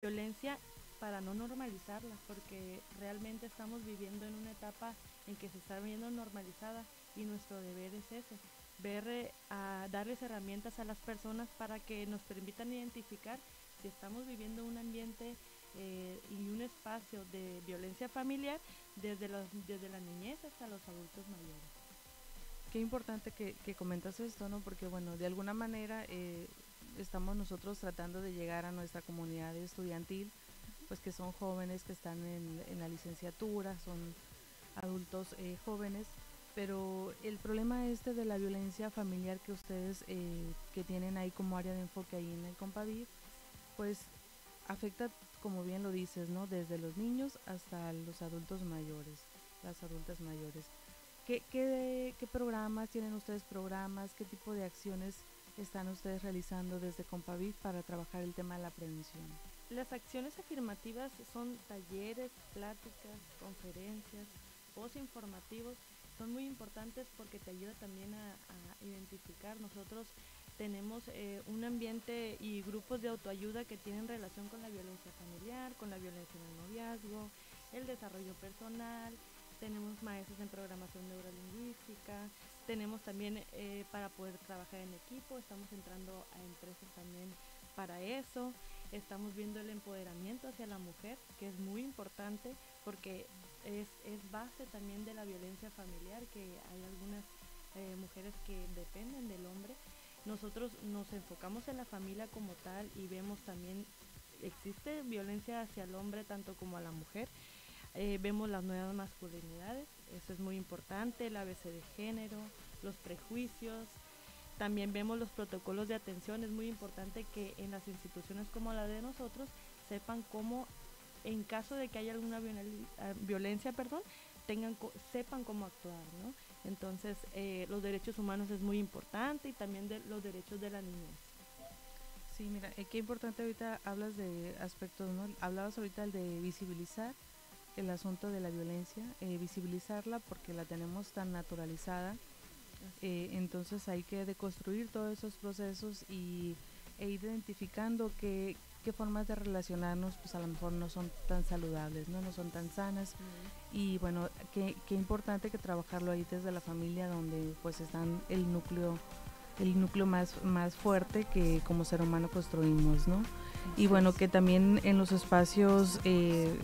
violencia para no normalizarla, porque realmente estamos viviendo en una etapa en que se está viendo normalizada y nuestro deber es ese, ver, eh, a darles herramientas a las personas para que nos permitan identificar si estamos viviendo un ambiente eh, y un espacio de violencia familiar desde, los, desde la niñez hasta los adultos mayores. Qué importante que, que comentas esto, ¿no? Porque, bueno, de alguna manera eh, estamos nosotros tratando de llegar a nuestra comunidad estudiantil, pues que son jóvenes que están en, en la licenciatura, son adultos eh, jóvenes, pero el problema este de la violencia familiar que ustedes eh, que tienen ahí como área de enfoque ahí en el Compavid, pues afecta, como bien lo dices, ¿no? Desde los niños hasta los adultos mayores, las adultas mayores. ¿Qué, qué, qué programas tienen ustedes programas? ¿Qué tipo de acciones están ustedes realizando desde Compavid para trabajar el tema de la prevención? Las acciones afirmativas son talleres, pláticas, conferencias, post informativos. Son muy importantes porque te ayuda también a, identificar. Nosotros tenemos eh, un ambiente y grupos de autoayuda que tienen relación con la violencia familiar, con la violencia en noviazgo, el desarrollo personal, tenemos maestros en programación neurolingüística, tenemos también eh, para poder trabajar en equipo, estamos entrando a empresas también para eso, estamos viendo el empoderamiento hacia la mujer, que es muy importante porque es, es base también de la violencia familiar, que hay algunas eh, mujeres que dependen del hombre. Nosotros nos enfocamos en la familia como tal y vemos también, existe violencia hacia el hombre tanto como a la mujer eh, vemos las nuevas masculinidades, eso es muy importante, el ABC de género, los prejuicios. También vemos los protocolos de atención, es muy importante que en las instituciones como la de nosotros sepan cómo, en caso de que haya alguna ah, violencia, perdón, tengan, sepan cómo actuar, ¿no? Entonces, eh, los derechos humanos es muy importante y también de los derechos de la niñez. Sí, mira, eh, qué importante ahorita hablas de aspectos, ¿no? Hablabas ahorita de visibilizar el asunto de la violencia, eh, visibilizarla porque la tenemos tan naturalizada. Eh, entonces hay que deconstruir todos esos procesos y, e ir identificando qué, qué formas de relacionarnos pues a lo mejor no son tan saludables, no, no son tan sanas. Y bueno, qué, qué importante que trabajarlo ahí desde la familia donde pues están el núcleo el núcleo más, más fuerte que como ser humano construimos, ¿no? Y bueno, que también en los espacios eh,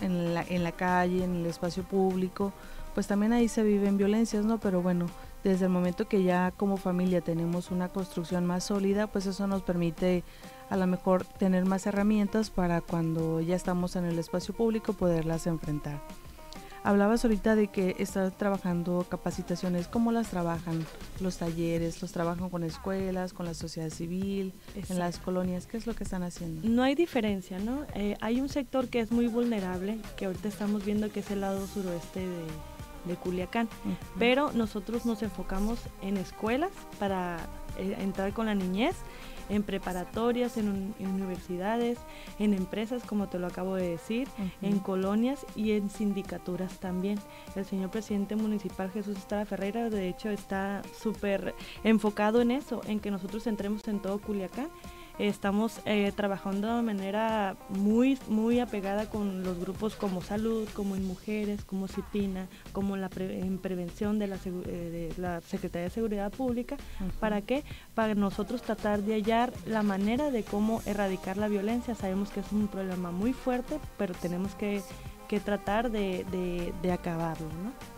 en la, en la calle, en el espacio público, pues también ahí se viven violencias, ¿no? Pero bueno, desde el momento que ya como familia tenemos una construcción más sólida, pues eso nos permite a lo mejor tener más herramientas para cuando ya estamos en el espacio público poderlas enfrentar. Hablabas ahorita de que estás trabajando capacitaciones, ¿cómo las trabajan? Los talleres, los trabajan con escuelas, con la sociedad civil, en las colonias, ¿qué es lo que están haciendo? No hay diferencia, ¿no? Eh, hay un sector que es muy vulnerable, que ahorita estamos viendo que es el lado suroeste de, Culiacán, pero nosotros nos enfocamos en escuelas para eh, entrar con la niñez en preparatorias, en, universidades, en empresas, como te lo acabo de decir, en colonias y en sindicaturas también. El señor presidente municipal Jesús Estrada Ferreira, de hecho, está súper enfocado en eso, en que nosotros entremos en todo Culiacán Estamos eh, trabajando de manera muy, muy apegada con los grupos como Salud, como en Mujeres, como CIPINA, como la en prevención de la, eh, de la, Secretaría de Seguridad Pública. ¿Para qué? Para nosotros tratar de hallar la manera de cómo erradicar la violencia. Sabemos que es un problema muy fuerte, pero tenemos que, que tratar de, de, de acabarlo. ¿no?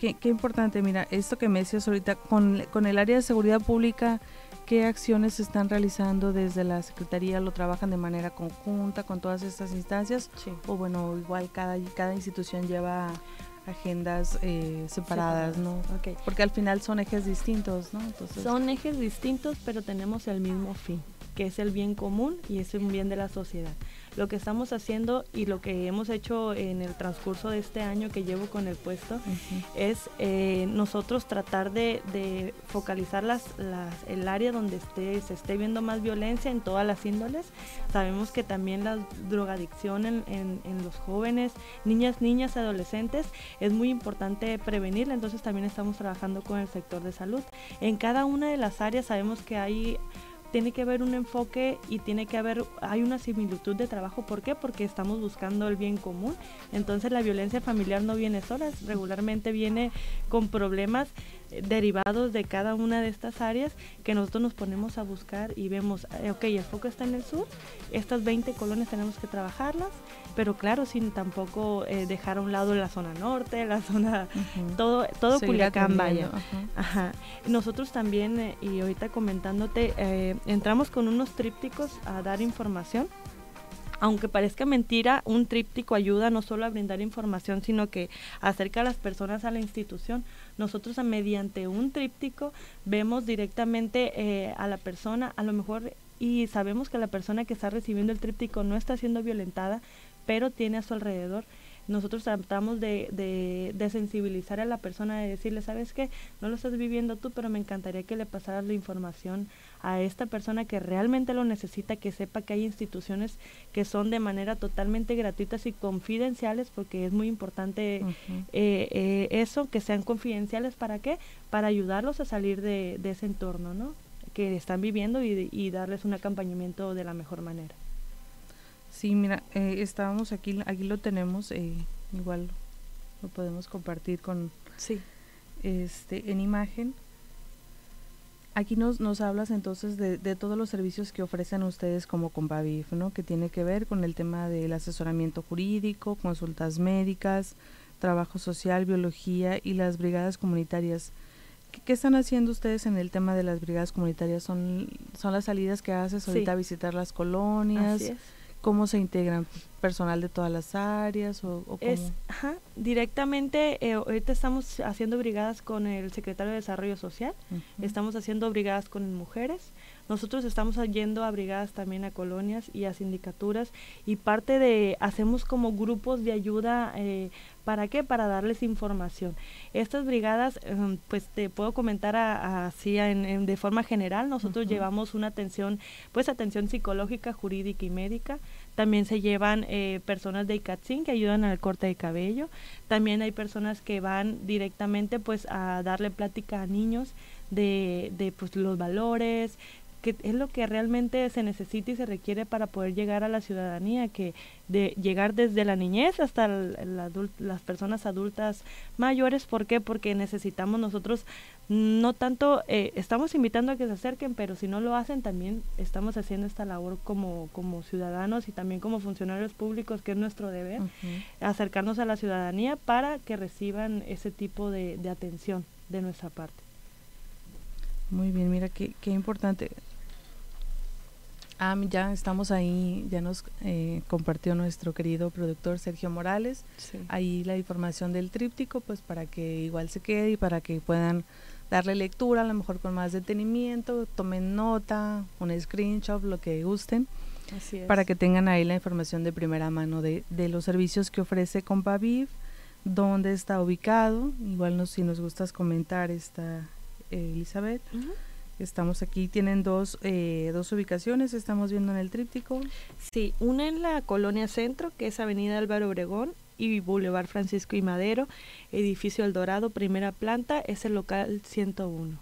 Qué, qué, importante, mira, esto que me decías ahorita, con, con el área de seguridad pública, ¿qué acciones se están realizando desde la Secretaría? ¿Lo trabajan de manera conjunta con todas estas instancias? Sí. O bueno, igual cada, cada institución lleva agendas eh, separadas, ¿no? Okay. Porque al final son ejes distintos, ¿no? Entonces... Son ejes distintos, pero tenemos el mismo fin, que es el bien común y es un bien de la sociedad lo que estamos haciendo y lo que hemos hecho en el transcurso de este año que llevo con el puesto es eh, nosotros tratar de, focalizar las, el área donde esté, se esté viendo más violencia en todas las índoles. Sabemos que también la drogadicción en, en, los jóvenes, niñas, niñas, adolescentes, es muy importante prevenirla, entonces también estamos trabajando con el sector de salud. En cada una de las áreas sabemos que hay tiene que haber un enfoque y tiene que haber, hay una similitud de trabajo. ¿Por qué? Porque estamos buscando el bien común. Entonces la violencia familiar no viene sola, regularmente viene con problemas eh, derivados de cada una de estas áreas que nosotros nos ponemos a buscar y vemos, eh, ok, el foco está en el sur, estas 20 colonias tenemos que trabajarlas, pero claro, sin tampoco eh, dejar a un lado la zona norte, la zona, todo, todo Culiacán, vaya. Ajá. Nosotros también, y ahorita comentándote, entramos con unos trípticos a dar información aunque parezca mentira, un tríptico ayuda no solo a brindar información, sino que acerca a las personas a la institución. Nosotros mediante un tríptico vemos directamente eh, a la persona, a lo mejor, y sabemos que la persona que está recibiendo el tríptico no está siendo violentada, pero tiene a su alrededor nosotros tratamos de, de, sensibilizar a la persona, de decirle, ¿sabes qué? No lo estás viviendo tú, pero me encantaría que le pasaras la información a esta persona que realmente lo necesita, que sepa que hay instituciones que son de manera totalmente gratuitas y confidenciales, porque es muy importante eh, eh, eso, que sean confidenciales, ¿para qué? Para ayudarlos a salir de, de ese entorno, ¿no? Que están viviendo y, y darles un acompañamiento de la mejor manera. Sí, mira, eh, estábamos aquí, aquí lo tenemos, eh, igual lo podemos compartir con, sí. este, en imagen. Aquí nos, nos hablas entonces de, de, todos los servicios que ofrecen ustedes como Compavif, ¿no? Que tiene que ver con el tema del asesoramiento jurídico, consultas médicas, trabajo social, biología y las brigadas comunitarias. ¿Qué, están haciendo ustedes en el tema de las brigadas comunitarias? ¿Son, son las salidas que haces ahorita a visitar las colonias? Así es cómo se integran personal de todas las áreas o, cómo? Es, directamente eh, ahorita estamos haciendo brigadas con el secretario de Desarrollo Social, estamos haciendo brigadas con mujeres, nosotros estamos yendo a brigadas también a colonias y a sindicaturas y parte de, hacemos como grupos de ayuda, eh, ¿para qué? Para darles información. Estas brigadas, em, pues te puedo comentar así de forma general, nosotros llevamos una atención, pues atención psicológica, jurídica y médica, también se llevan eh, personas de ICATSIN que ayudan al corte de cabello. También hay personas que van directamente pues a darle plática a niños de, de pues los valores, que es lo que realmente se necesita y se requiere para poder llegar a la ciudadanía, que de llegar desde la niñez hasta las personas adultas mayores. ¿Por qué? Porque necesitamos nosotros, no tanto, eh, estamos invitando a que se acerquen, pero si no lo hacen, también estamos haciendo esta labor como, como ciudadanos y también como funcionarios públicos, que es nuestro deber, acercarnos a la ciudadanía para que reciban ese tipo de, de atención de nuestra parte. Muy bien, mira qué, qué importante. Ah, ya estamos ahí, ya nos eh, compartió nuestro querido productor Sergio Morales, ahí la información del tríptico, pues para que igual se quede y para que puedan darle lectura, a lo mejor con más detenimiento, tomen nota, un screenshot, lo que gusten, para que tengan ahí la información de primera mano de, de los servicios que ofrece Compaviv, dónde está ubicado, igual nos, si nos gustas comentar esta eh, Elizabeth. Estamos aquí, tienen dos, eh, dos ubicaciones, estamos viendo en el tríptico. Sí, una en la colonia centro, que es Avenida Álvaro Obregón y Boulevard Francisco y Madero, edificio El Dorado, primera planta, es el local 101.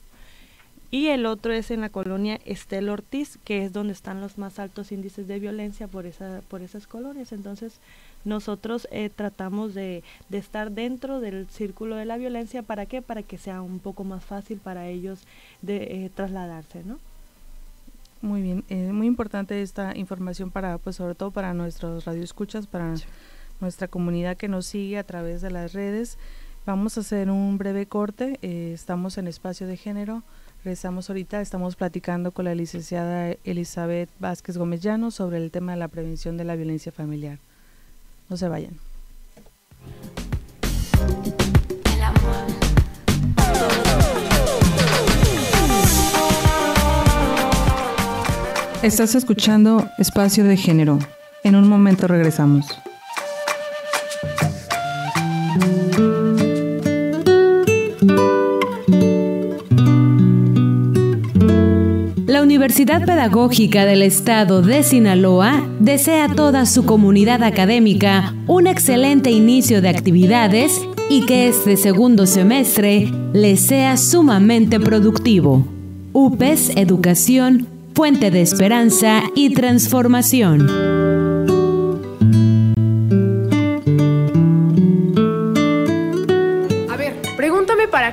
Y el otro es en la colonia Estel Ortiz, que es donde están los más altos índices de violencia por, esa, por esas colonias. Entonces, nosotros eh, tratamos de, de, estar dentro del círculo de la violencia. ¿Para qué? Para que sea un poco más fácil para ellos de eh, trasladarse, ¿no? Muy bien, eh, muy importante esta información para, pues sobre todo para nuestros radioescuchas, para nuestra comunidad que nos sigue a través de las redes. Vamos a hacer un breve corte, estamos en espacio de género, regresamos ahorita, estamos platicando con la licenciada Elizabeth Vázquez Gómez Llano sobre el tema de la prevención de la violencia familiar. No se vayan. Estás escuchando Espacio de Género. En un momento regresamos. Universidad Pedagógica del Estado de Sinaloa desea a toda su comunidad académica un excelente inicio de actividades y que este segundo semestre les sea sumamente productivo. UPES Educación fuente de esperanza y transformación.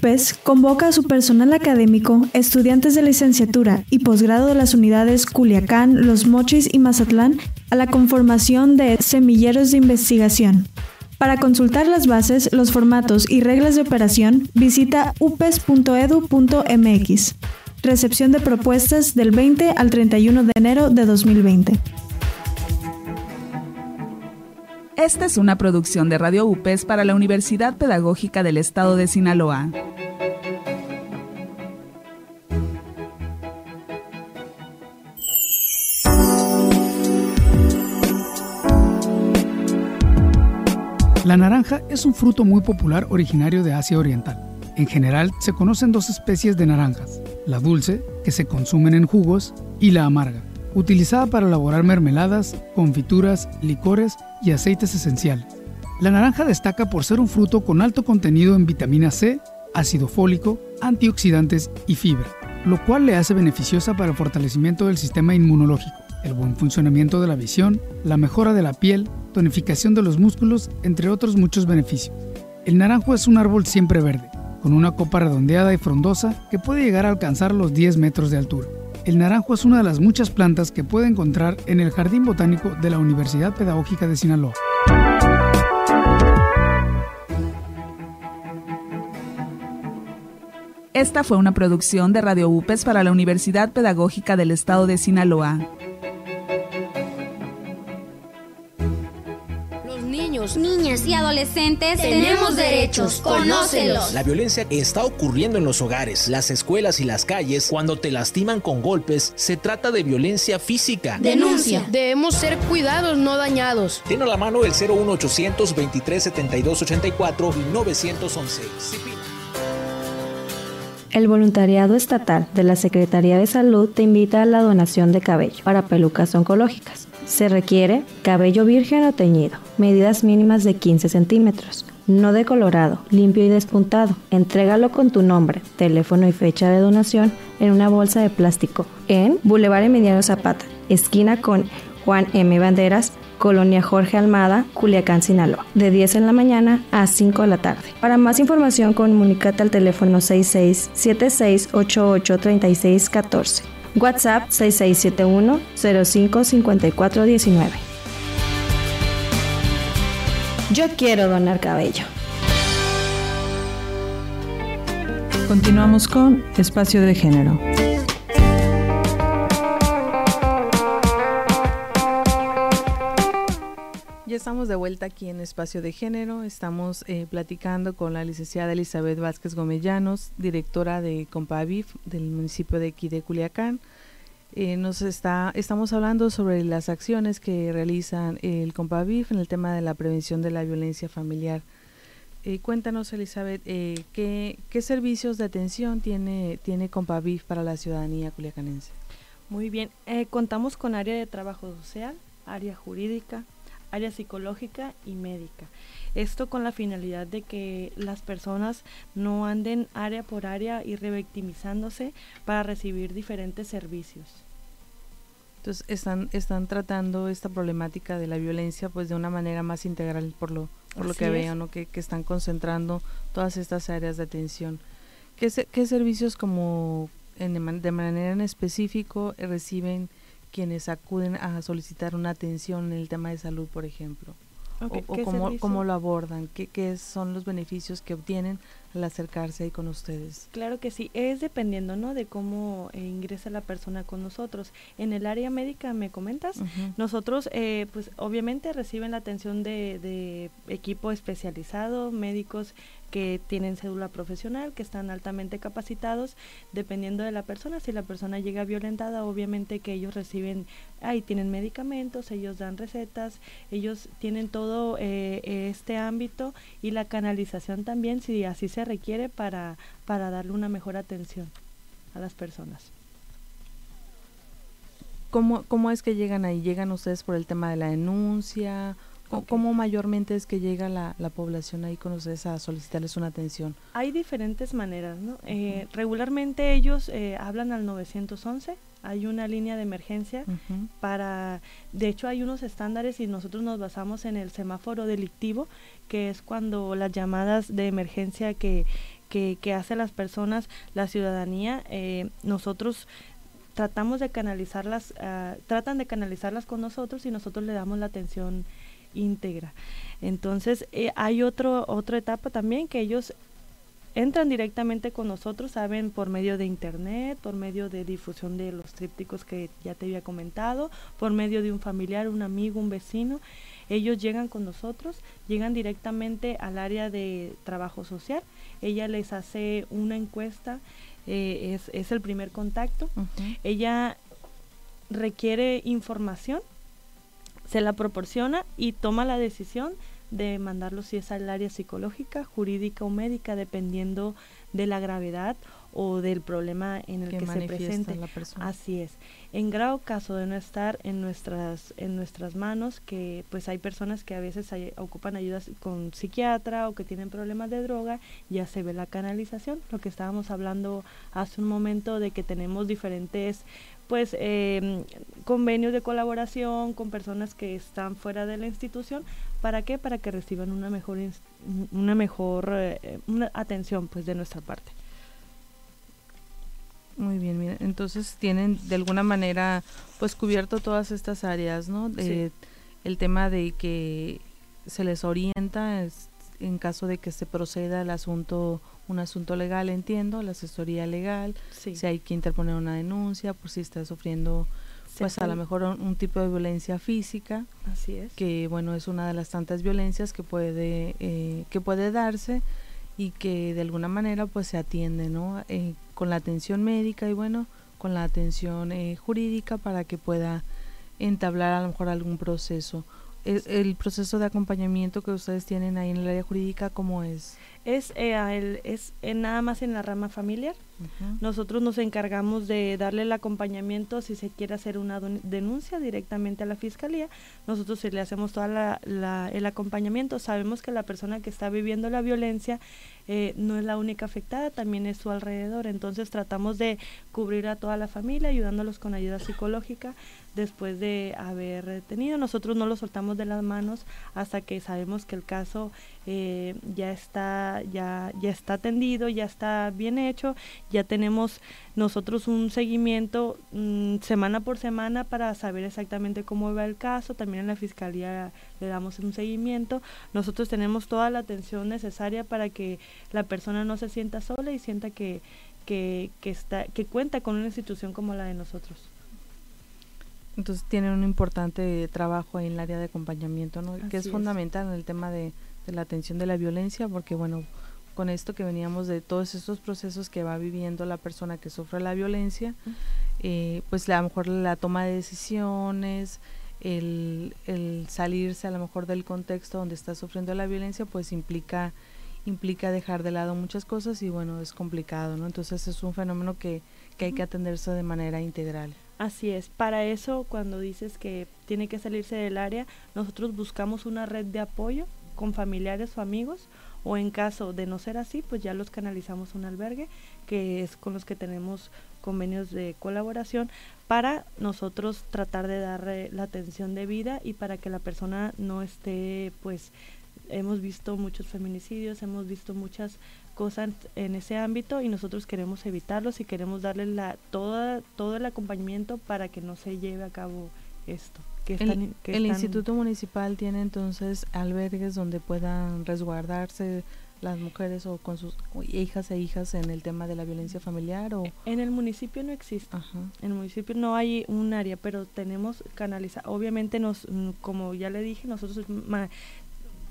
UPES convoca a su personal académico, estudiantes de licenciatura y posgrado de las unidades Culiacán, Los Mochis y Mazatlán a la conformación de semilleros de investigación. Para consultar las bases, los formatos y reglas de operación, visita upes.edu.mx. Recepción de propuestas del 20 al 31 de enero de 2020. Esta es una producción de Radio UPES para la Universidad Pedagógica del Estado de Sinaloa. La naranja es un fruto muy popular originario de Asia Oriental. En general se conocen dos especies de naranjas, la dulce, que se consumen en jugos, y la amarga, utilizada para elaborar mermeladas, confituras, licores y aceites esenciales. La naranja destaca por ser un fruto con alto contenido en vitamina C, ácido fólico, antioxidantes y fibra, lo cual le hace beneficiosa para el fortalecimiento del sistema inmunológico, el buen funcionamiento de la visión, la mejora de la piel, tonificación de los músculos, entre otros muchos beneficios. El naranjo es un árbol siempre verde, con una copa redondeada y frondosa que puede llegar a alcanzar los 10 metros de altura. El naranjo es una de las muchas plantas que puede encontrar en el Jardín Botánico de la Universidad Pedagógica de Sinaloa. Esta fue una producción de Radio UPES para la Universidad Pedagógica del Estado de Sinaloa. Niñas y adolescentes tenemos derechos. Conócelos. La violencia está ocurriendo en los hogares, las escuelas y las calles. Cuando te lastiman con golpes, se trata de violencia física. Denuncia. Debemos ser cuidados, no dañados. Tiene a la mano el 01800 23 72 84 y 911. El voluntariado estatal de la Secretaría de Salud te invita a la donación de cabello para pelucas oncológicas. Se requiere cabello virgen o teñido, medidas mínimas de 15 centímetros, no decolorado, limpio y despuntado. Entrégalo con tu nombre, teléfono y fecha de donación en una bolsa de plástico en Boulevard Emiliano Zapata, esquina con Juan M. Banderas, Colonia Jorge Almada, Culiacán, Sinaloa, de 10 en la mañana a 5 de la tarde. Para más información, comunícate al teléfono 66 7688 3614 WhatsApp 6671-055419. Yo quiero donar cabello. Continuamos con Espacio de Género. Estamos de vuelta aquí en Espacio de Género. Estamos eh, platicando con la licenciada Elizabeth Vázquez Gomellanos, directora de Compavif del municipio de Equide, Culiacán. Eh, nos está, estamos hablando sobre las acciones que realizan el Compavif en el tema de la prevención de la violencia familiar. Eh, cuéntanos, Elizabeth, ¿qué, ¿qué, servicios de atención tiene, tiene Compavif para la ciudadanía culiacanense? Muy bien, contamos con área de trabajo social, área jurídica, área psicológica y médica. Esto con la finalidad de que las personas no anden área por área y revictimizándose para recibir diferentes servicios. Entonces están, están tratando esta problemática de la violencia pues de una manera más integral por lo, por lo que veo, ¿no? Que, que, están concentrando todas estas áreas de atención. ¿Qué, qué servicios como en, de manera en específico reciben quienes acuden a solicitar una atención en el tema de salud, por ejemplo? o, cómo, cómo, lo abordan, ¿Qué, ¿Qué, son los beneficios que obtienen al acercarse ahí con ustedes? Claro que sí, es dependiendo, ¿no? De cómo eh, ingresa la persona con nosotros. En el área médica, me comentas, nosotros, eh, pues obviamente reciben la atención de, de equipo especializado, médicos que tienen cédula profesional, que están altamente capacitados, dependiendo de la persona. Si la persona llega violentada, obviamente que ellos reciben, ahí tienen medicamentos, ellos dan recetas, ellos tienen todo eh, este ámbito y la canalización también, si así se requiere, para, para darle una mejor atención a las personas. ¿Cómo, ¿Cómo es que llegan ahí? ¿Llegan ustedes por el tema de la denuncia? ¿Cómo mayormente es que llega la, población ahí con ustedes a solicitarles una atención? Hay diferentes maneras, ¿no? Eh, regularmente ellos eh, hablan al 911, hay una línea de emergencia para, de hecho hay unos estándares y nosotros nos basamos en el semáforo delictivo, que es cuando las llamadas de emergencia que, que, que hace las personas, la ciudadanía, eh, nosotros tratamos de canalizarlas, ah, tratan de canalizarlas con nosotros y nosotros le damos la atención íntegra. Entonces, eh, hay otro, otra etapa también que ellos entran directamente con nosotros, saben, por medio de internet, por medio de difusión de los trípticos que ya te había comentado, por medio de un familiar, un amigo, un vecino. Ellos llegan con nosotros, llegan directamente al área de trabajo social. Ella les hace una encuesta, eh, es, es, el primer contacto. Ella requiere información se la proporciona y toma la decisión de mandarlo si es al área psicológica, jurídica o médica, dependiendo de la gravedad o del problema en el que, se presente. La persona. Así es. En grado caso de no estar en nuestras en nuestras manos, que pues hay personas que a veces ocupan ayudas con psiquiatra o que tienen problemas de droga, ya se ve la canalización, lo que estábamos hablando hace un momento de que tenemos diferentes pues eh, convenios de colaboración con personas que están fuera de la institución. Para qué para que reciban una mejor una mejor eh, una atención pues de nuestra parte. Muy bien mira entonces tienen de alguna manera pues cubierto todas estas áreas no el tema de que se les orienta en caso de que se proceda el asunto un asunto legal, entiendo, la asesoría legal, si hay que interponer una denuncia por si está sufriendo pues a lo mejor un, tipo de violencia física, así es, que bueno es una de las tantas violencias que puede eh, que puede darse y que de alguna manera pues se atiende, ¿no? Eh, con la atención médica y bueno con la atención eh, jurídica para que pueda entablar a lo mejor algún proceso. El, el, proceso de acompañamiento que ustedes tienen ahí en el área jurídica, ¿cómo es? Es, eh, es eh, nada más en la rama familiar. Nosotros nos encargamos de darle el acompañamiento si se quiere hacer una denuncia directamente a la fiscalía. Nosotros le hacemos todo el acompañamiento. Sabemos que la persona que está viviendo la violencia eh, no es la única afectada, también es su alrededor. Entonces tratamos de cubrir a toda la familia, ayudándolos con ayuda psicológica después de haber tenido. Nosotros no lo soltamos de las manos hasta que sabemos que el caso eh, ya está ya ya está atendido, ya está bien hecho, ya tenemos nosotros un seguimiento mm, semana por semana para saber exactamente cómo va el caso, también en la fiscalía le damos un seguimiento. Nosotros tenemos toda la atención necesaria para que la persona no se sienta sola y sienta que que, que está que cuenta con una institución como la de nosotros. Entonces tienen un importante trabajo ahí en el área de acompañamiento, ¿no? que es, fundamental en el tema de, la atención de la violencia, porque bueno, con esto que veníamos de todos estos procesos que va viviendo la persona que sufre la violencia, eh, pues a lo mejor la toma de decisiones, el, el salirse a lo mejor del contexto donde está sufriendo la violencia, pues implica implica dejar de lado muchas cosas y bueno, es complicado, ¿no? Entonces es un fenómeno que, que hay que atenderse de manera integral. Así es, para eso cuando dices que tiene que salirse del área, nosotros buscamos una red de apoyo con familiares o amigos o en caso de no ser así, pues ya los canalizamos a un albergue que es con los que tenemos convenios de colaboración para nosotros tratar de dar la atención de vida y para que la persona no esté pues hemos visto muchos feminicidios, hemos visto muchas cosas en ese ámbito y nosotros queremos evitarlos y queremos darle la, toda, todo el acompañamiento para que no se lleve a cabo esto. Que el, el Instituto Municipal tiene entonces albergues donde puedan resguardarse las mujeres o con sus hijas e hijas en el tema de la violencia familiar o en el municipio no existe. En el municipio no hay un área pero tenemos canalizar obviamente nos mm, como ya le dije nosotros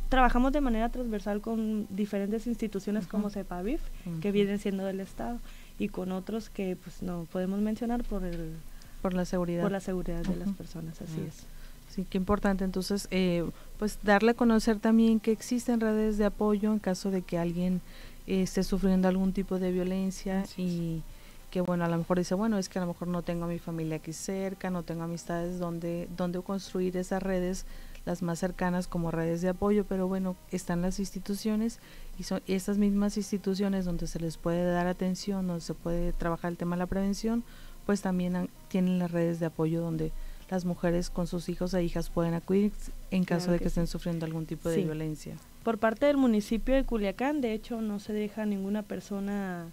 trabajamos de manera transversal con diferentes instituciones como CEPAVIF que vienen siendo del estado y con otros que pues no podemos mencionar por el por la seguridad. Por la seguridad de las personas así es. Sí, qué importante. Entonces, eh, pues darle a conocer también que existen redes de apoyo en caso de que alguien eh, esté sufriendo algún tipo de violencia y que bueno, a lo mejor dice, bueno, es que a lo mejor no tengo a mi familia aquí cerca, no tengo amistades donde, donde construir esas redes, las más cercanas como redes de apoyo, pero bueno, están las instituciones y son estas mismas instituciones donde se les puede dar atención, donde se puede trabajar el tema de la prevención, pues también tienen las redes de apoyo donde las mujeres con sus hijos e hijas pueden acudir en caso de que, estén sufriendo algún tipo de violencia. Por parte del municipio de Culiacán, de hecho, no se deja ninguna persona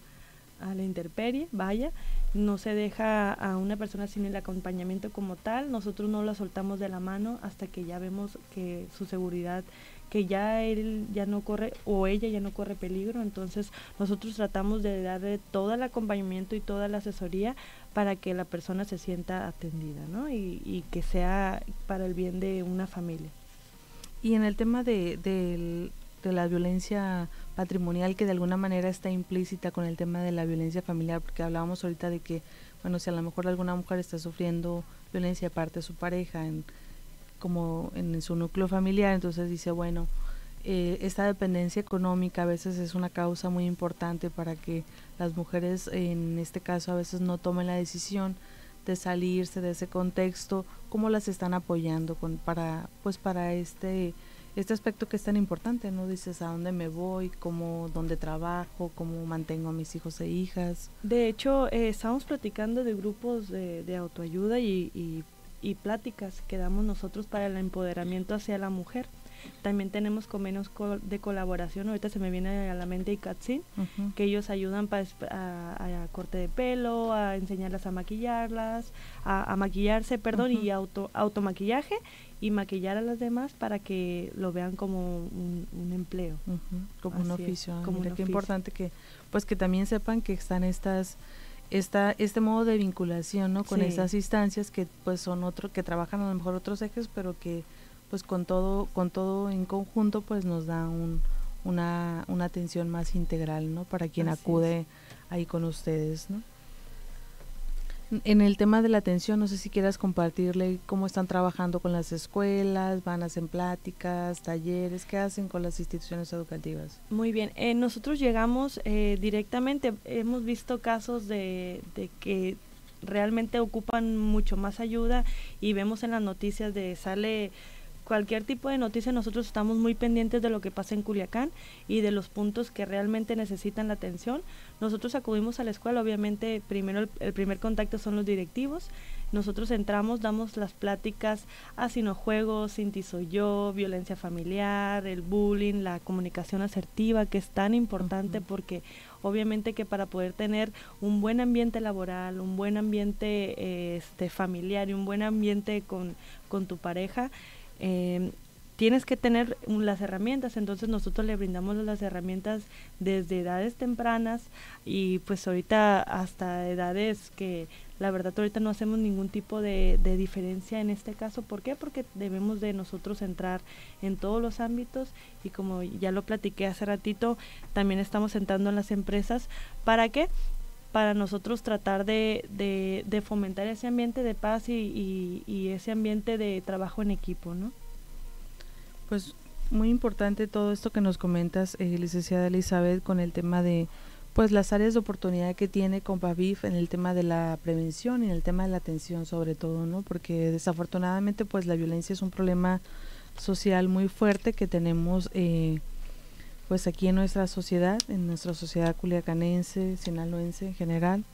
a la intemperie, vaya, no se deja a una persona sin el acompañamiento como tal, nosotros no la soltamos de la mano hasta que ya vemos que su seguridad, que ya él ya no corre o ella ya no corre peligro, entonces nosotros tratamos de darle todo el acompañamiento y toda la asesoría para que la persona se sienta atendida, ¿no? Y, que sea para el bien de una familia. Y en el tema de, de, la violencia patrimonial que de alguna manera está implícita con el tema de la violencia familiar, porque hablábamos ahorita de que, bueno, si a lo mejor alguna mujer está sufriendo violencia de parte de su pareja, en, como en su núcleo familiar, entonces dice, bueno, eh, esta dependencia económica a veces es una causa muy importante para que las mujeres, en este caso, a veces no tomen la decisión de salirse de ese contexto, cómo las están apoyando con, para, pues para este, este aspecto que es tan importante, ¿no? Dices a dónde me voy, cómo, dónde trabajo, cómo mantengo a mis hijos e hijas. De hecho, eh, estamos platicando de grupos de, de autoayuda y, y, y pláticas que damos nosotros para el empoderamiento hacia la mujer también tenemos convenios de colaboración, ahorita se me viene a la mente ICATSIN, que ellos ayudan para a, corte de pelo, a enseñarlas a maquillarlas, a, maquillarse, perdón, y auto automaquillaje y maquillar a las demás para que lo vean como un, empleo, como un oficio. Ah, como qué importante que pues que también sepan que están estas esta, este modo de vinculación ¿no? con esas instancias que pues son otro que trabajan a lo mejor otros ejes pero que pues con todo, con todo en conjunto pues nos da un, una, una atención más integral, ¿no? Para quien acude ahí con ustedes, ¿no? En el tema de la atención, no sé si quieras compartirle cómo están trabajando con las escuelas, van a hacer pláticas, talleres, qué hacen con las instituciones educativas. Muy bien, eh, nosotros llegamos eh, directamente, hemos visto casos de, de que realmente ocupan mucho más ayuda y vemos en las noticias de sale cualquier tipo de noticia nosotros estamos muy pendientes de lo que pasa en Culiacán y de los puntos que realmente necesitan la atención. Nosotros acudimos a la escuela, obviamente primero el, primer contacto son los directivos. Nosotros entramos, damos las pláticas a juegos, Cinti soy yo, violencia familiar, el bullying, la comunicación asertiva, que es tan importante porque obviamente que para poder tener un buen ambiente laboral, un buen ambiente este, familiar y un buen ambiente con, con tu pareja, eh, tienes que tener las herramientas, entonces nosotros le brindamos las herramientas desde edades tempranas y pues ahorita hasta edades que la verdad ahorita no hacemos ningún tipo de, diferencia en este caso. ¿Por qué? Porque debemos de nosotros entrar en todos los ámbitos y como ya lo platiqué hace ratito, también estamos entrando en las empresas. ¿Para qué? Para nosotros tratar de, de, fomentar ese ambiente de paz y, y, ese ambiente de trabajo en equipo, ¿no? Pues muy importante todo esto que nos comentas, eh, licenciada Elizabeth, con el tema de pues las áreas de oportunidad que tiene Compavif en el tema de la prevención y en el tema de la atención sobre todo, ¿no? Porque desafortunadamente pues la violencia es un problema social muy fuerte que tenemos eh, pues aquí en nuestra sociedad, en nuestra sociedad culiacanense, sinaloense en general.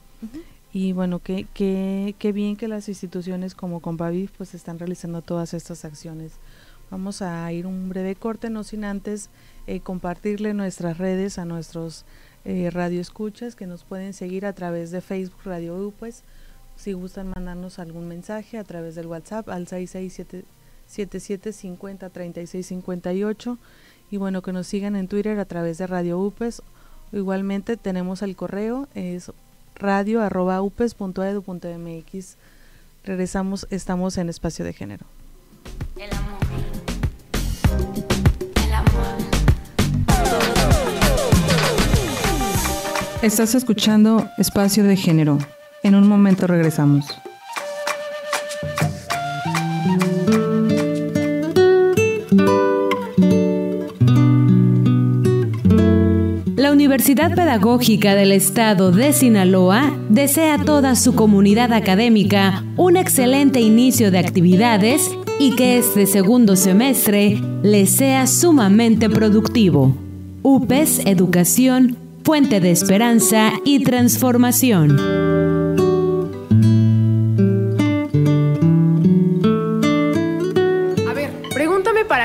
Y bueno, qué que, que bien que las instituciones como Compaviv pues están realizando todas estas acciones. Vamos a ir un breve corte, no sin antes eh, compartirle nuestras redes a nuestros eh, radioescuchas que nos pueden seguir a través de Facebook Radio U, pues si gustan mandarnos algún mensaje a través del WhatsApp al 6677 50 36 58 y bueno, que nos sigan en Twitter a través de Radio UPES. Igualmente tenemos el correo, es radio.upes.edu.mx. Regresamos, estamos en espacio de género. El amor. Estás escuchando Espacio de Género. En un momento regresamos. Universidad Pedagógica del Estado de Sinaloa desea a toda su comunidad académica un excelente inicio de actividades y que este segundo semestre les sea sumamente productivo. UPES Educación fuente de esperanza y transformación.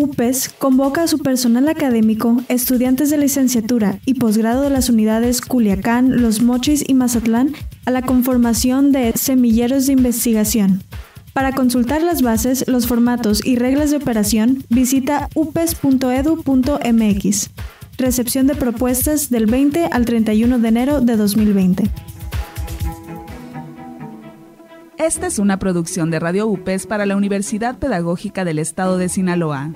UPES convoca a su personal académico, estudiantes de licenciatura y posgrado de las unidades Culiacán, Los Mochis y Mazatlán a la conformación de semilleros de investigación. Para consultar las bases, los formatos y reglas de operación, visita upes.edu.mx. Recepción de propuestas del 20 al 31 de enero de 2020. Esta es una producción de Radio UPES para la Universidad Pedagógica del Estado de Sinaloa.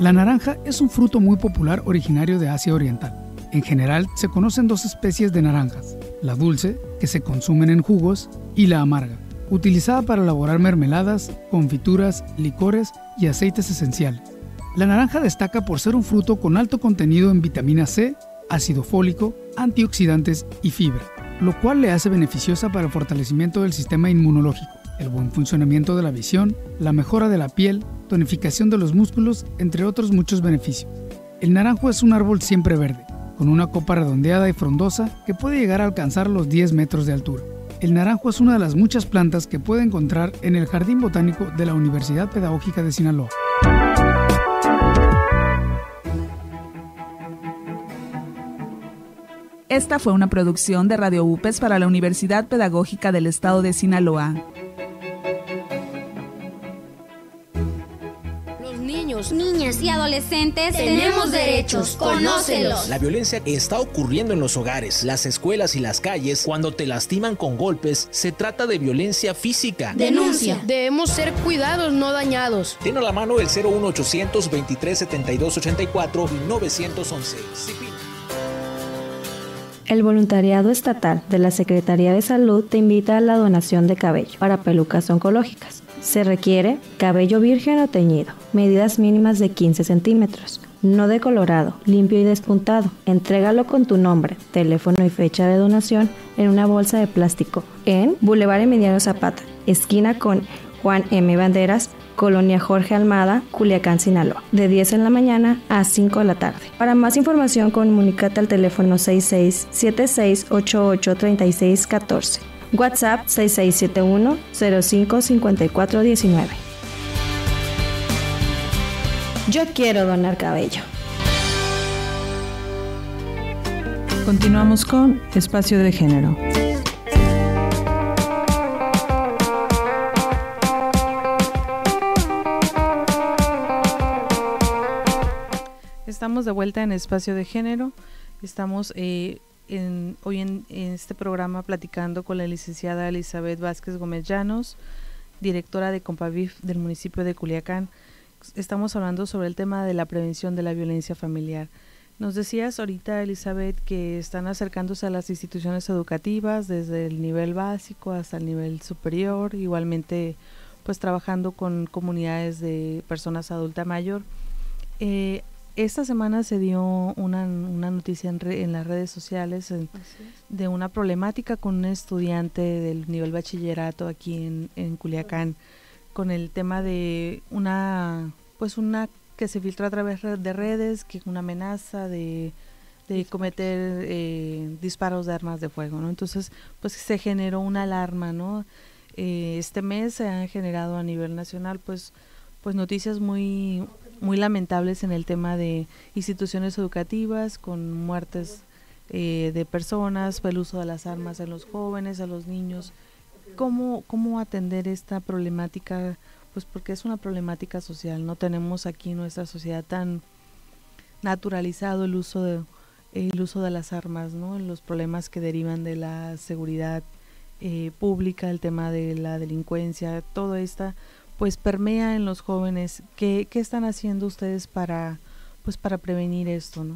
La naranja es un fruto muy popular originario de Asia Oriental. En general se conocen dos especies de naranjas, la dulce, que se consumen en jugos, y la amarga, utilizada para elaborar mermeladas, confituras, licores y aceites esenciales. La naranja destaca por ser un fruto con alto contenido en vitamina C, ácido fólico, antioxidantes y fibra, lo cual le hace beneficiosa para el fortalecimiento del sistema inmunológico, el buen funcionamiento de la visión, la mejora de la piel, tonificación de los músculos, entre otros muchos beneficios. El naranjo es un árbol siempre verde, con una copa redondeada y frondosa que puede llegar a alcanzar los 10 metros de altura. El naranjo es una de las muchas plantas que puede encontrar en el Jardín Botánico de la Universidad Pedagógica de Sinaloa. Esta fue una producción de Radio UPES para la Universidad Pedagógica del Estado de Sinaloa. Niños, y adolescentes tenemos derechos. Conócelos. La violencia está ocurriendo en los hogares, las escuelas y las calles. Cuando te lastiman con golpes, se trata de violencia física. Denuncia. Debemos ser cuidados, no dañados. Ten a la mano el 01800 23 72 84 y 911. Disciplina. El voluntariado estatal de la Secretaría de Salud te invita a la donación de cabello para pelucas oncológicas. Se requiere cabello virgen o teñido, medidas mínimas de 15 centímetros, no decolorado, limpio y despuntado. Entrégalo con tu nombre, teléfono y fecha de donación en una bolsa de plástico en Boulevard Emiliano Zapata, esquina con Juan M. Banderas, Colonia Jorge Almada, Culiacán, Sinaloa, de 10 en la mañana a 5 de la tarde. Para más información, comunícate al teléfono 6676883614. WhatsApp 6671-055419. Yo quiero donar cabello. Continuamos con Espacio de Género. Estamos de vuelta en Espacio de Género. Estamos eh, en, hoy en, en, este programa platicando con la licenciada Elizabeth Vázquez Gómez Llanos, directora de Compavif del municipio de Culiacán. Estamos hablando sobre el tema de la prevención de la violencia familiar. Nos decías ahorita, Elizabeth, que están acercándose a las instituciones educativas desde el nivel básico hasta el nivel superior, igualmente pues trabajando con comunidades de personas adulta mayor. Eh, esta semana se dio una, noticia en, en, las redes sociales de una problemática con un estudiante del nivel bachillerato aquí en, en Culiacán con el tema de una, pues una que se filtró a través de redes, que una amenaza de, de cometer eh, disparos de armas de fuego, ¿no? Entonces, pues se generó una alarma, ¿no? Eh, este mes se han generado a nivel nacional, pues, pues noticias muy, muy lamentables en el tema de instituciones educativas con muertes eh, de personas, el uso de las armas en los jóvenes, a los niños. ¿Cómo, cómo atender esta problemática? Pues porque es una problemática social. No tenemos aquí en nuestra sociedad tan naturalizado el uso de el uso de las armas, ¿no? Los problemas que derivan de la seguridad eh, pública, el tema de la delincuencia, todo esta pues permea en los jóvenes. ¿Qué, qué están haciendo ustedes para pues para prevenir esto, no?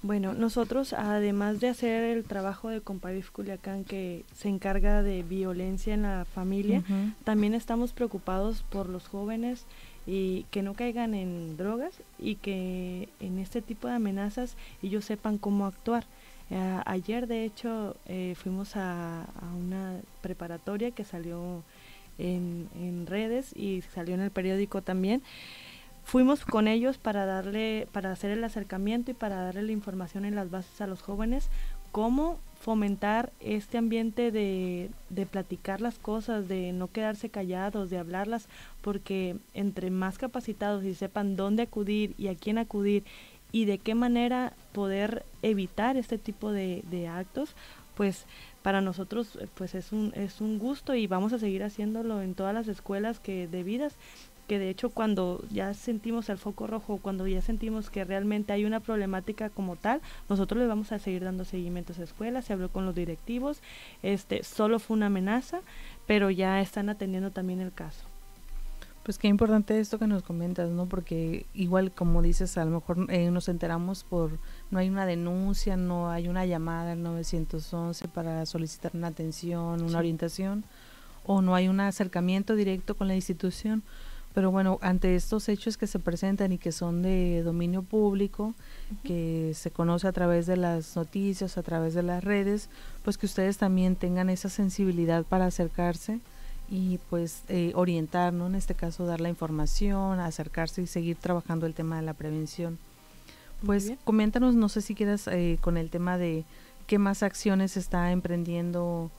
Bueno, nosotros además de hacer el trabajo de Compavif Culiacán que se encarga de violencia en la familia, también estamos preocupados por los jóvenes y que no caigan en drogas y que en este tipo de amenazas ellos sepan cómo actuar. Eh, ayer de hecho eh, fuimos a, a, una preparatoria que salió en, redes y salió en el periódico también. Fuimos con ellos para darle, para hacer el acercamiento y para darle la información en las bases a los jóvenes, cómo fomentar este ambiente de, de platicar las cosas, de no quedarse callados, de hablarlas, porque entre más capacitados y sepan dónde acudir y a quién acudir y de qué manera poder evitar este tipo de actos, pues para nosotros pues es un, es un gusto y vamos a seguir haciéndolo en todas las escuelas que debidas que de hecho cuando ya sentimos el foco rojo, cuando ya sentimos que realmente hay una problemática como tal, nosotros les vamos a seguir dando seguimiento a esa escuela, se habló con los directivos, este solo fue una amenaza, pero ya están atendiendo también el caso. Pues qué importante esto que nos comentas, ¿no? Porque igual como dices, a lo mejor eh, nos enteramos por, no hay una denuncia, no hay una llamada al 911 para solicitar una atención, una orientación, o no hay un acercamiento directo con la institución. Pero bueno, ante estos hechos que se presentan y que son de dominio público, que se conoce a través de las noticias, a través de las redes, pues que ustedes también tengan esa sensibilidad para acercarse y pues eh, orientar, ¿no? En este caso dar la información, acercarse y seguir trabajando el tema de la prevención. Pues coméntanos, no sé si quieras eh, con el tema de qué más acciones está emprendiendo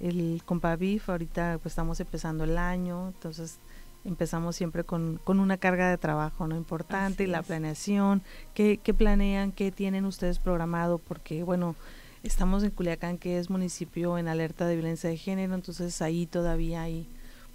el Compavif, ahorita pues estamos empezando el año, entonces empezamos siempre con, con una carga de trabajo no importante, y la planeación, ¿qué, ¿qué planean, qué tienen ustedes programado? Porque bueno, estamos en Culiacán, que es municipio en alerta de violencia de género, entonces ahí todavía hay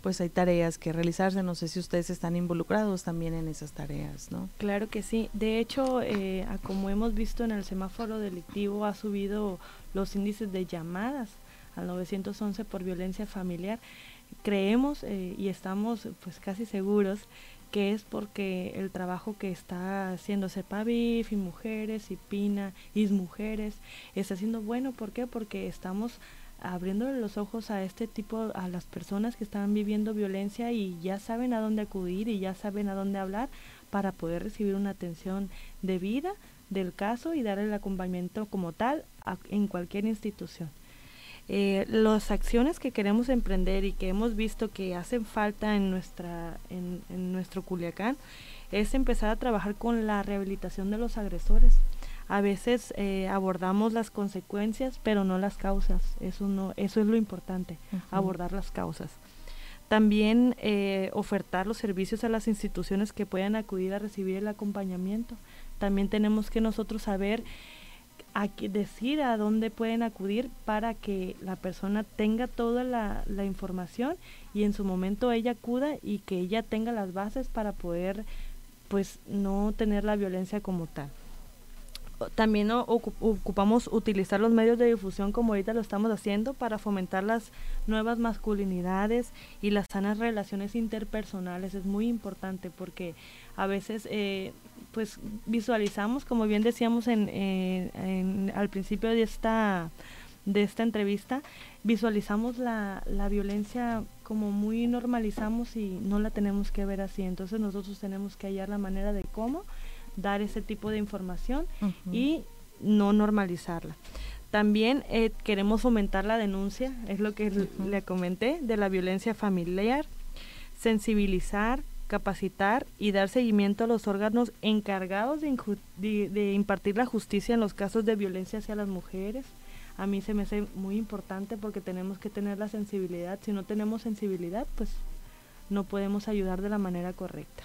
pues hay tareas que realizarse. No sé si ustedes están involucrados también en esas tareas, ¿no? Claro que sí. De hecho, eh, como hemos visto en el semáforo delictivo, ha subido los índices de llamadas al 911 por violencia familiar creemos eh, y estamos pues casi seguros que es porque el trabajo que está haciendo CEPAVIF y Mujeres y PINA y Mujeres está siendo bueno. ¿Por qué? Porque estamos abriéndole los ojos a este tipo, a las personas que están viviendo violencia y ya saben a dónde acudir y ya saben a dónde hablar para poder recibir una atención debida del caso y dar el acompañamiento como tal en cualquier institución. Eh, las acciones que queremos emprender y que hemos visto que hacen falta en, nuestra, en, nuestro Culiacán es empezar a trabajar con la rehabilitación de los agresores. A veces eh, abordamos las consecuencias, pero no las causas. Eso, no, eso es lo importante, abordar las causas. También eh, ofertar los servicios a las instituciones que puedan acudir a recibir el acompañamiento. También tenemos que nosotros saber a decir a dónde pueden acudir para que la persona tenga toda la, información y en su momento ella acuda y que ella tenga las bases para poder pues no tener la violencia como tal. También ocupamos utilizar los medios de difusión como ahorita lo estamos haciendo para fomentar las nuevas masculinidades y las sanas relaciones interpersonales. Es muy importante porque a veces eh, pues visualizamos, como bien decíamos en, al principio de esta, de esta entrevista, visualizamos la, la violencia como muy normalizamos y no la tenemos que ver así. Entonces nosotros tenemos que hallar la manera de cómo dar ese tipo de información y no normalizarla. También eh, queremos fomentar la denuncia, es lo que le comenté, de la violencia familiar, sensibilizar, capacitar y dar seguimiento a los órganos encargados de, impartir la justicia en los casos de violencia hacia las mujeres. A mí se me hace muy importante porque tenemos que tener la sensibilidad. Si no tenemos sensibilidad, pues no podemos ayudar de la manera correcta.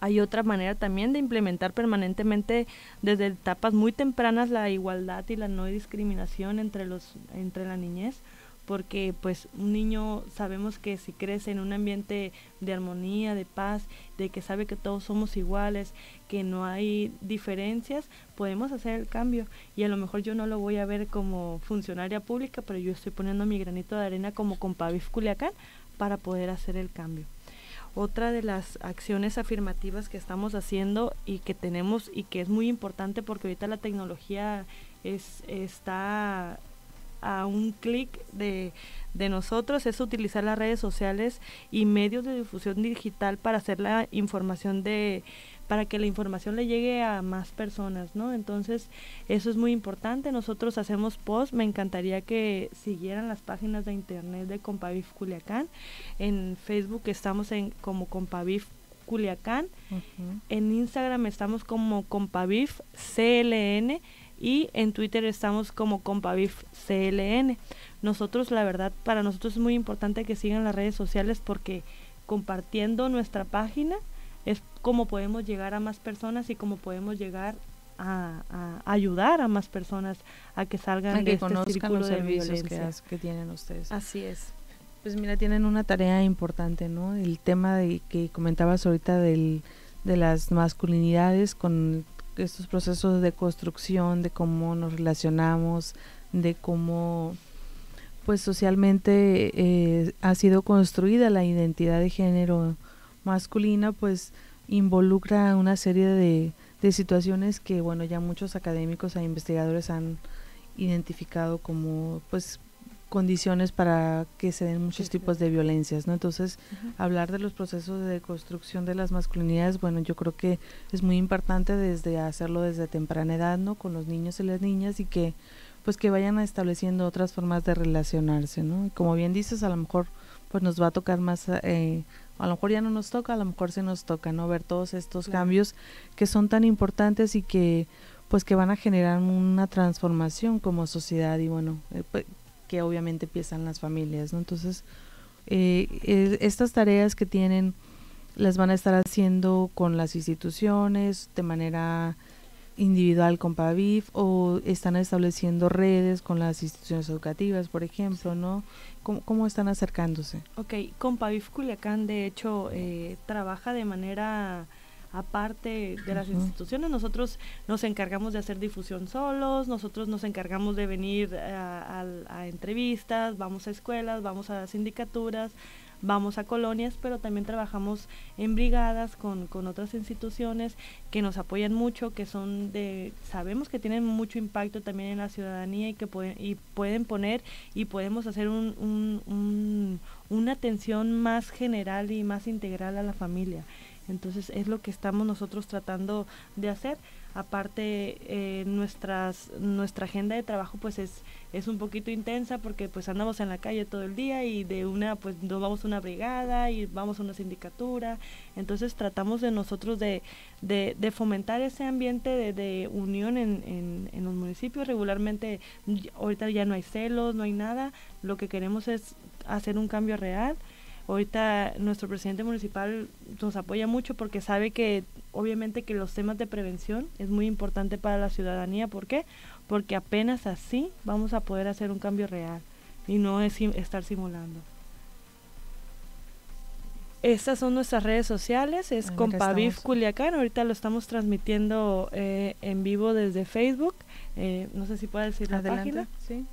Hay otra manera también de implementar permanentemente desde etapas muy tempranas la igualdad y la no discriminación entre los entre la niñez, porque pues un niño sabemos que si crece en un ambiente de armonía, de paz, de que sabe que todos somos iguales, que no hay diferencias, podemos hacer el cambio y a lo mejor yo no lo voy a ver como funcionaria pública, pero yo estoy poniendo mi granito de arena como Compavif Culiacán para poder hacer el cambio. Otra de las acciones afirmativas que estamos haciendo y que tenemos y que es muy importante porque ahorita la tecnología es, está a un clic de, de, nosotros es utilizar las redes sociales y medios de difusión digital para hacer la información de para que la información le llegue a más personas, ¿no? Entonces, eso es muy importante. Nosotros hacemos post, me encantaría que siguieran las páginas de internet de Compavif Culiacán. En Facebook estamos en como Compavif Culiacán. En Instagram estamos como Compavif CLN y en Twitter estamos como Compavif CLN. Nosotros, la verdad, para nosotros es muy importante que sigan las redes sociales porque compartiendo nuestra página, es cómo podemos llegar a más personas y cómo podemos llegar a, ayudar a más personas a que salgan de este círculo los de servicios que, que, tienen ustedes. Así es. Pues mira, tienen una tarea importante, ¿no? El tema de que comentabas ahorita del, de las masculinidades con estos procesos de construcción, de cómo nos relacionamos, de cómo pues socialmente eh, ha sido construida la identidad de género masculina pues involucra una serie de, de situaciones que bueno ya muchos académicos e investigadores han identificado como pues condiciones para que se den muchos tipos de violencias, ¿no? Entonces, hablar de los procesos de construcción de las masculinidades, bueno, yo creo que es muy importante desde hacerlo desde temprana edad, ¿no? Con los niños y las niñas y que pues que vayan estableciendo otras formas de relacionarse, ¿no? Y como bien dices, a lo mejor pues nos va a tocar más eh, a lo mejor ya no nos toca, a lo mejor se nos toca, ¿no? Ver todos estos cambios que son tan importantes y que pues que van a generar una transformación como sociedad y bueno, eh, pues, que obviamente empiezan las familias, ¿no? Entonces, eh, estas tareas que tienen las van a estar haciendo con las instituciones de manera individual con PAVIF o están estableciendo redes con las instituciones educativas, por ejemplo, ¿no? ¿Cómo, están acercándose? Ok, con PAVIF Culiacán, de hecho, eh, trabaja de manera aparte de las instituciones, nosotros nos encargamos de hacer difusión solos, nosotros nos encargamos de venir a, a entrevistas, vamos a escuelas, vamos a sindicaturas, vamos a colonias, pero también trabajamos en brigadas con, con otras instituciones que nos apoyan mucho, que son de, sabemos que tienen mucho impacto también en la ciudadanía y que pueden, y pueden poner y podemos hacer un, un, una atención más general y más integral a la familia. Entonces es lo que estamos nosotros tratando de hacer. Aparte, eh, nuestras, nuestra agenda de trabajo pues es, es un poquito intensa porque pues andamos en la calle todo el día y de una pues nos vamos a una brigada y vamos a una sindicatura. Entonces tratamos de nosotros de, de, fomentar ese ambiente de, de unión en, en, en los municipios. Regularmente ahorita ya no hay celos, no hay nada. Lo que queremos es hacer un cambio real Ahorita nuestro presidente municipal nos apoya mucho porque sabe que obviamente que los temas de prevención es muy importante para la ciudadanía. ¿Por qué? Porque apenas así vamos a poder hacer un cambio real y no es estar simulando. Estas son nuestras redes sociales, es Compavif Culiacán, ahorita lo estamos transmitiendo eh, en vivo desde Facebook, eh, no sé si puede decir la página. Sí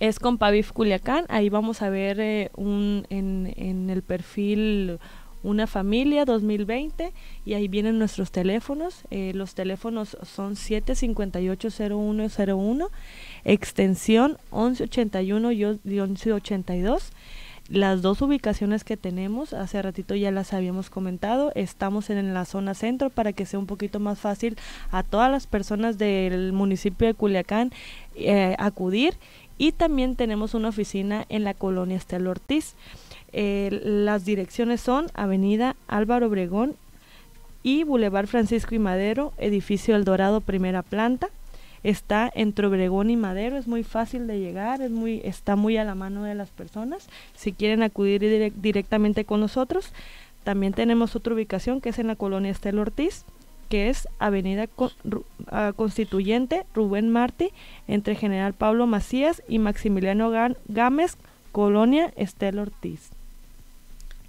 es con Pavif Culiacán. Ahí vamos a ver eh, un, en, en el perfil una familia 2020 y ahí vienen nuestros teléfonos. Eh, los teléfonos son 758-0101, extensión 1181 y 1182. las dos ubicaciones que tenemos, hace ratito ya las habíamos comentado, estamos en la zona centro para que sea un poquito más fácil a todas las personas del municipio de Culiacán eh, acudir y también tenemos una oficina en la colonia Estela Ortiz. Eh, las direcciones son Avenida Álvaro Obregón y Boulevard Francisco y Madero, edificio El Dorado, primera planta. Está entre Obregón y Madero, es muy fácil de llegar, es muy, está muy a la mano de las personas. Si quieren acudir directamente con nosotros, también tenemos otra ubicación que es en la colonia Estela Ortiz, que es Avenida ah, Constituyente Rubén Martí, entre General Pablo Macías y Maximiliano Gámez, Colonia Estela Ortiz.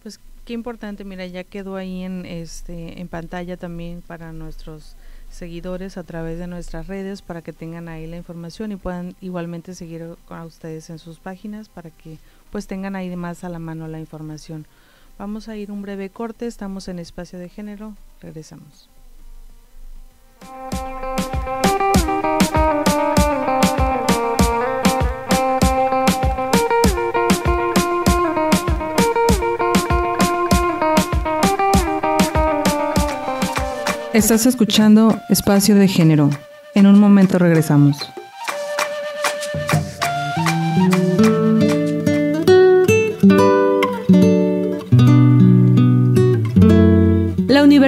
Pues qué importante, mira, ya quedó ahí en este en pantalla también para nuestros seguidores a través de nuestras redes para que tengan ahí la información y puedan igualmente seguir a ustedes en sus páginas para que pues tengan ahí más a la mano la información. Vamos a ir un breve corte, estamos en espacio de género, regresamos. Estás escuchando Espacio de Género. En un momento regresamos.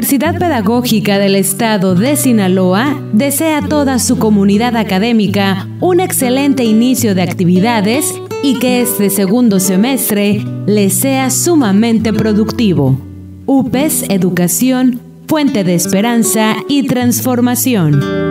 Universidad Pedagógica del Estado de Sinaloa desea a toda su comunidad académica un excelente inicio de actividades y que este segundo semestre les sea sumamente productivo. UPES Educación fuente de esperanza y transformación.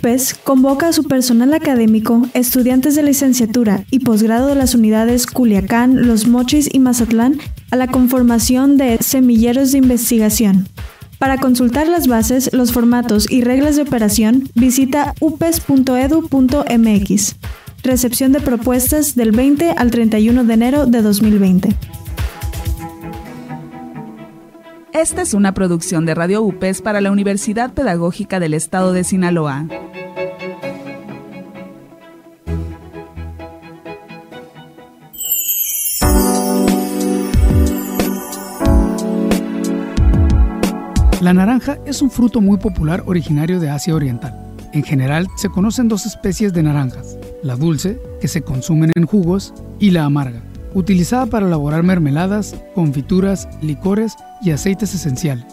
UPES convoca a su personal académico, estudiantes de licenciatura y posgrado de las unidades Culiacán, Los Mochis y Mazatlán a la conformación de semilleros de investigación. Para consultar las bases, los formatos y reglas de operación, visita upes.edu.mx. Recepción de propuestas del 20 al 31 de enero de 2020. Esta es una producción de Radio UPES para la Universidad Pedagógica del Estado de Sinaloa. La naranja es un fruto muy popular originario de Asia Oriental. En general se conocen dos especies de naranjas, la dulce, que se consumen en jugos, y la amarga, utilizada para elaborar mermeladas, confituras, licores y aceites esenciales.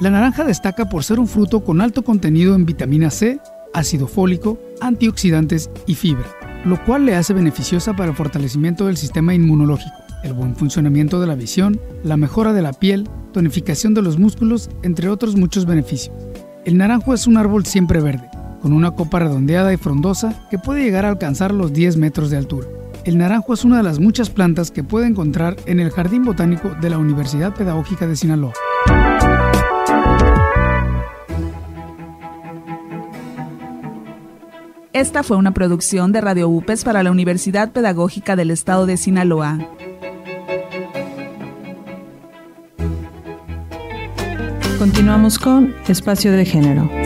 La naranja destaca por ser un fruto con alto contenido en vitamina C, ácido fólico, antioxidantes y fibra, lo cual le hace beneficiosa para el fortalecimiento del sistema inmunológico, el buen funcionamiento de la visión, la mejora de la piel, tonificación de los músculos, entre otros muchos beneficios. El naranjo es un árbol siempre verde, con una copa redondeada y frondosa que puede llegar a alcanzar los 10 metros de altura. El naranjo es una de las muchas plantas que puede encontrar en el Jardín Botánico de la Universidad Pedagógica de Sinaloa. Esta fue una producción de Radio UPES para la Universidad Pedagógica del Estado de Sinaloa. Continuamos con Espacio de Género.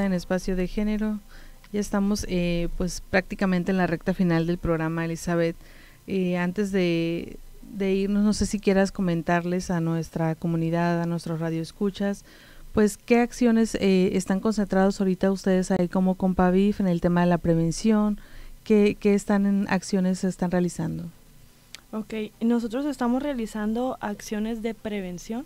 En espacio de género. Ya estamos eh, pues prácticamente en la recta final del programa, Elizabeth. Eh, antes de, irnos, no sé si quieras comentarles a nuestra comunidad, a nuestros radioescuchas, pues qué acciones eh, están concentrados ahorita ustedes ahí como Compavif en el tema de la prevención, qué, qué están en acciones se están realizando. Ok, nosotros estamos realizando acciones de prevención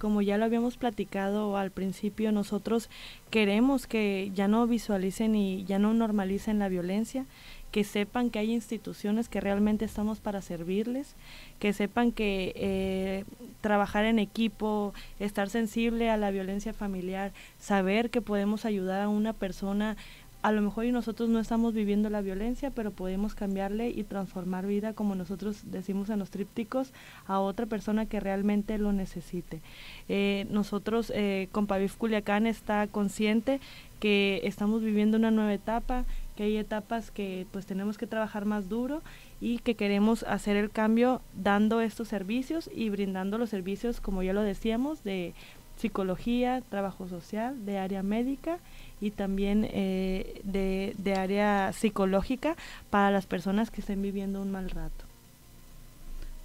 como ya lo habíamos platicado al principio, nosotros queremos que ya no visualicen y ya no normalicen la violencia, que sepan que hay instituciones que realmente estamos para servirles, que sepan que eh, trabajar en equipo, estar sensible a la violencia familiar, saber que podemos ayudar a una persona a lo mejor y nosotros no estamos viviendo la violencia, pero podemos cambiarle y transformar vida, como nosotros decimos en los trípticos, a otra persona que realmente lo necesite. Eh, nosotros, eh, con Pavif Culiacán, está consciente que estamos viviendo una nueva etapa, que hay etapas que pues tenemos que trabajar más duro y que queremos hacer el cambio dando estos servicios y brindando los servicios, como ya lo decíamos, de psicología, trabajo social, de área médica y también eh, de, de, área psicológica para las personas que estén viviendo un mal rato.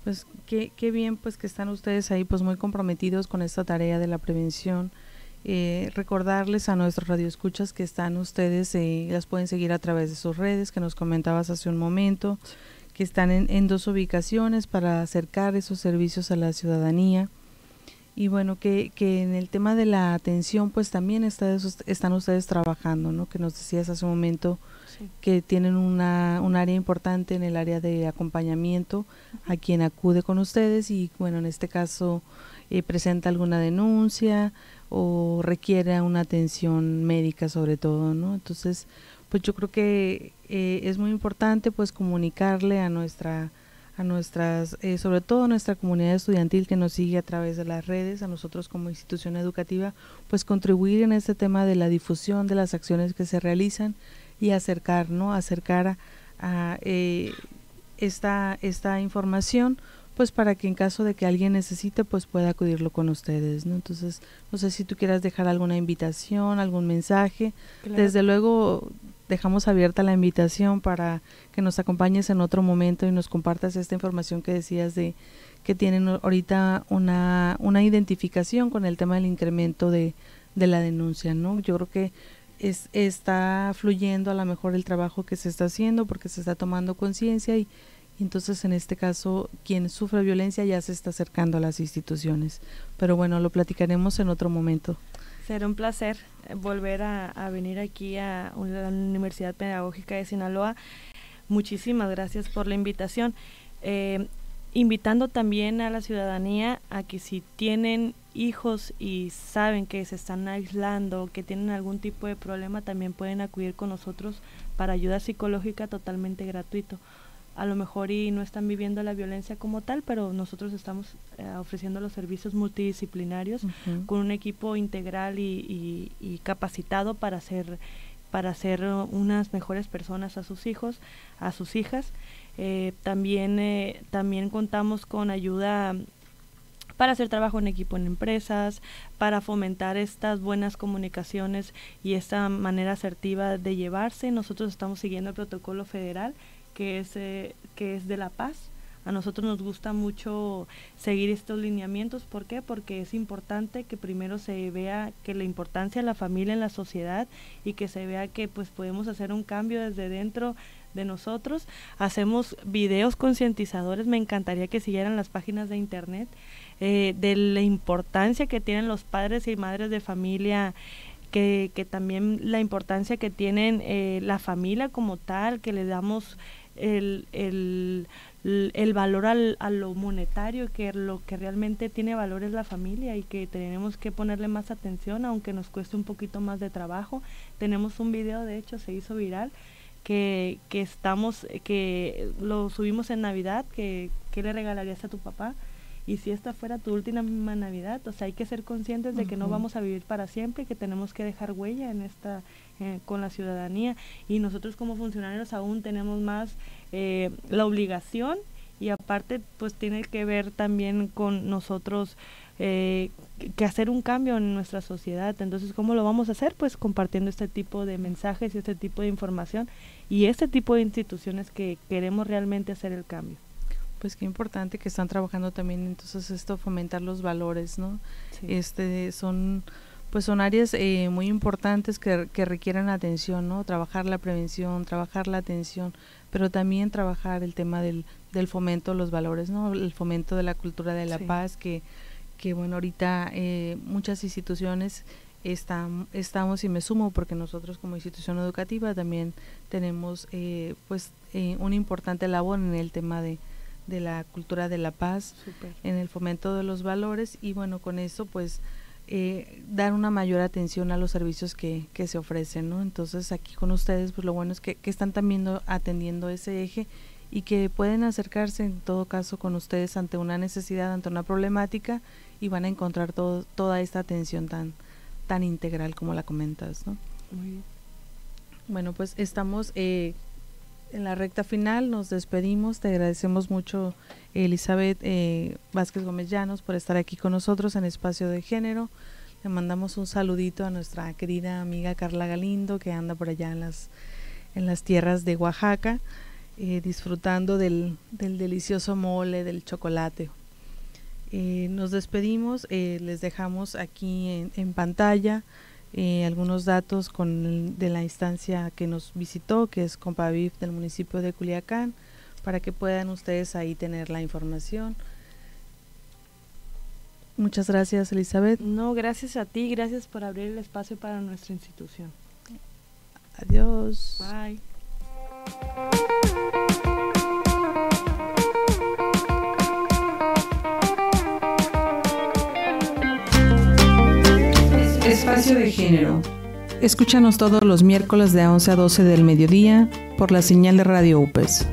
Pues qué, qué bien pues que están ustedes ahí pues muy comprometidos con esta tarea de la prevención. Eh, recordarles a nuestros radioescuchas que están ustedes, eh, las pueden seguir a través de sus redes que nos comentabas hace un momento, que están en, en dos ubicaciones para acercar esos servicios a la ciudadanía y bueno, que, que en el tema de la atención, pues también está, están ustedes trabajando, ¿no? Que nos decías hace un momento que tienen una, un área importante en el área de acompañamiento a quien acude con ustedes y bueno, en este caso eh, presenta alguna denuncia o requiere una atención médica sobre todo, ¿no? Entonces, pues yo creo que eh, es muy importante pues comunicarle a nuestra a nuestras, eh, sobre todo a nuestra comunidad estudiantil que nos sigue a través de las redes, a nosotros como institución educativa, pues contribuir en este tema de la difusión de las acciones que se realizan y acercar, ¿no? Acercar a, eh, esta, esta información pues para que en caso de que alguien necesite pues pueda acudirlo con ustedes no entonces no sé si tú quieras dejar alguna invitación algún mensaje. Desde luego dejamos abierta la invitación para que nos acompañes en otro momento y nos compartas esta información que decías de que tienen ahorita una, una identificación con el tema del incremento de, de la denuncia, ¿no? Yo creo que es, está fluyendo a lo mejor el trabajo que se está haciendo porque se está tomando conciencia y, entonces en este caso quien sufre violencia ya se está acercando a las instituciones. Pero bueno, lo platicaremos en otro momento. Será un placer eh, volver a, venir aquí a la Universidad Pedagógica de Sinaloa. Muchísimas gracias por la invitación. Eh, invitando también a la ciudadanía a que si tienen hijos y saben que se están aislando, que tienen algún tipo de problema, también pueden acudir con nosotros para ayuda psicológica totalmente gratuito a lo mejor y no están viviendo la violencia como tal, pero nosotros estamos eh, ofreciendo los servicios multidisciplinarios con un equipo integral y, capacitado para ser para ser unas mejores personas a sus hijos, a sus hijas. Eh, también eh, también contamos con ayuda para hacer trabajo en equipo en empresas, para fomentar estas buenas comunicaciones y esta manera asertiva de llevarse. Nosotros estamos siguiendo el protocolo federal que es, eh, que es de la paz. A nosotros nos gusta mucho seguir estos lineamientos. ¿Por qué? Porque es importante que primero se vea que la importancia de la familia en la sociedad y que se vea que pues podemos hacer un cambio desde dentro de nosotros. Hacemos videos concientizadores. Me encantaría que siguieran las páginas de internet eh, de la importancia que tienen los padres y madres de familia que, que, también la importancia que tienen eh, la familia como tal, que le damos el, el, el valor al, a lo monetario, que lo que realmente tiene valor es la familia y que tenemos que ponerle más atención, aunque nos cueste un poquito más de trabajo. Tenemos un video, de hecho, se hizo viral, que, que estamos, que lo subimos en Navidad, que, que le regalarías a tu papá y si esta fuera tu última Navidad, o sea, hay que ser conscientes de que no vamos a vivir para siempre y que tenemos que dejar huella en esta eh, con la ciudadanía y nosotros como funcionarios aún tenemos más eh, la obligación y aparte pues tiene que ver también con nosotros eh, que hacer un cambio en nuestra sociedad. Entonces, ¿cómo lo vamos a hacer? Pues compartiendo este tipo de mensajes y este tipo de información y este tipo de instituciones que queremos realmente hacer el cambio pues qué importante que están trabajando también entonces esto fomentar los valores no este son pues son áreas eh, muy importantes que, que requieren atención no trabajar la prevención trabajar la atención pero también trabajar el tema del, del fomento de los valores no el fomento de la cultura de la paz que que bueno ahorita eh, muchas instituciones estamos y me sumo porque nosotros como institución educativa también tenemos eh, pues eh, una importante labor en el tema de, de la cultura de la paz, en el fomento de los valores y bueno, con eso pues eh, dar una mayor atención a los servicios que, que, se ofrecen, ¿no? Entonces aquí con ustedes pues lo bueno es que, que están también atendiendo ese eje y que pueden acercarse en todo caso con ustedes ante una necesidad, ante una problemática y van a encontrar todo, toda esta atención tan, tan integral como la comentas, ¿no? Muy bien. Bueno, pues estamos eh, en la recta final, nos despedimos, te agradecemos mucho Elizabeth eh, Vázquez Gómez Llanos por estar aquí con nosotros en Espacio de Género. Le mandamos un saludito a nuestra querida amiga Carla Galindo que anda por allá en las, en las tierras de Oaxaca, eh, disfrutando del, del delicioso mole, del chocolate. Eh, nos despedimos, eh, les dejamos aquí en, pantalla eh, algunos datos con de la instancia que nos visitó, que es Compavif del municipio de Culiacán, para que puedan ustedes ahí tener la información. Muchas gracias, Elizabeth. No, gracias a ti, gracias por abrir el espacio para nuestra institución. Adiós. Bye. Espacio de Género. Escúchanos todos los miércoles de 11 a 12 del mediodía por la señal de Radio UPES.